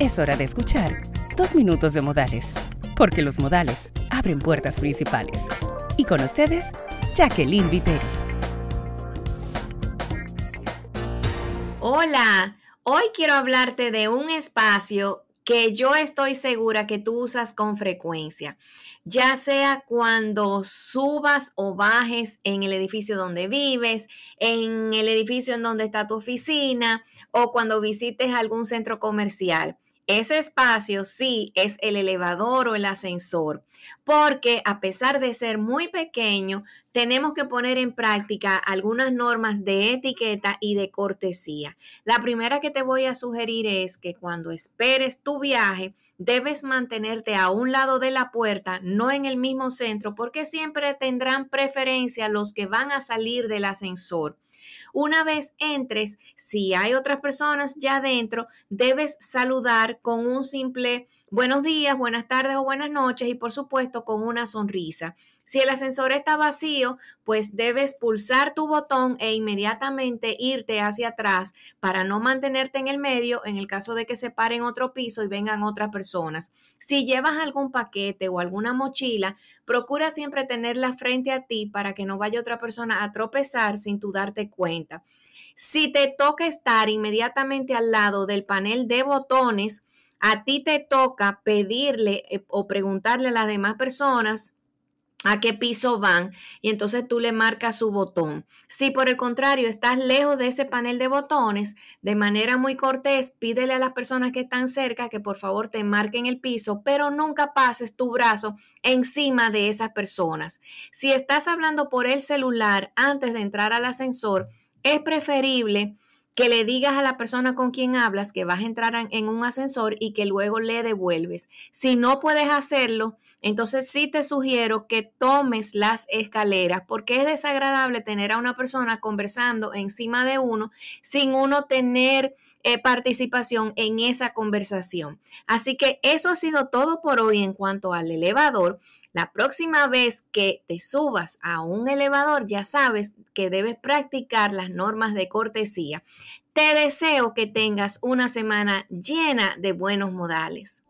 Es hora de escuchar dos minutos de modales, porque los modales abren puertas principales. Y con ustedes, Jacqueline Viteri. Hola, hoy quiero hablarte de un espacio que yo estoy segura que tú usas con frecuencia, ya sea cuando subas o bajes en el edificio donde vives, en el edificio en donde está tu oficina o cuando visites algún centro comercial. Ese espacio sí es el elevador o el ascensor, porque a pesar de ser muy pequeño, tenemos que poner en práctica algunas normas de etiqueta y de cortesía. La primera que te voy a sugerir es que cuando esperes tu viaje, debes mantenerte a un lado de la puerta, no en el mismo centro, porque siempre tendrán preferencia los que van a salir del ascensor. Una vez entres, si hay otras personas ya dentro, debes saludar con un simple buenos días, buenas tardes o buenas noches y por supuesto con una sonrisa. Si el ascensor está vacío, pues debes pulsar tu botón e inmediatamente irte hacia atrás para no mantenerte en el medio en el caso de que se pare en otro piso y vengan otras personas. Si llevas algún paquete o alguna mochila, procura siempre tenerla frente a ti para que no vaya otra persona a tropezar sin tú darte cuenta. Si te toca estar inmediatamente al lado del panel de botones, a ti te toca pedirle eh, o preguntarle a las demás personas a qué piso van y entonces tú le marcas su botón. Si por el contrario estás lejos de ese panel de botones, de manera muy cortés, pídele a las personas que están cerca que por favor te marquen el piso, pero nunca pases tu brazo encima de esas personas. Si estás hablando por el celular antes de entrar al ascensor, es preferible que le digas a la persona con quien hablas que vas a entrar en un ascensor y que luego le devuelves. Si no puedes hacerlo, entonces sí te sugiero que tomes las escaleras porque es desagradable tener a una persona conversando encima de uno sin uno tener eh, participación en esa conversación. Así que eso ha sido todo por hoy en cuanto al elevador. La próxima vez que te subas a un elevador, ya sabes que debes practicar las normas de cortesía. Te deseo que tengas una semana llena de buenos modales.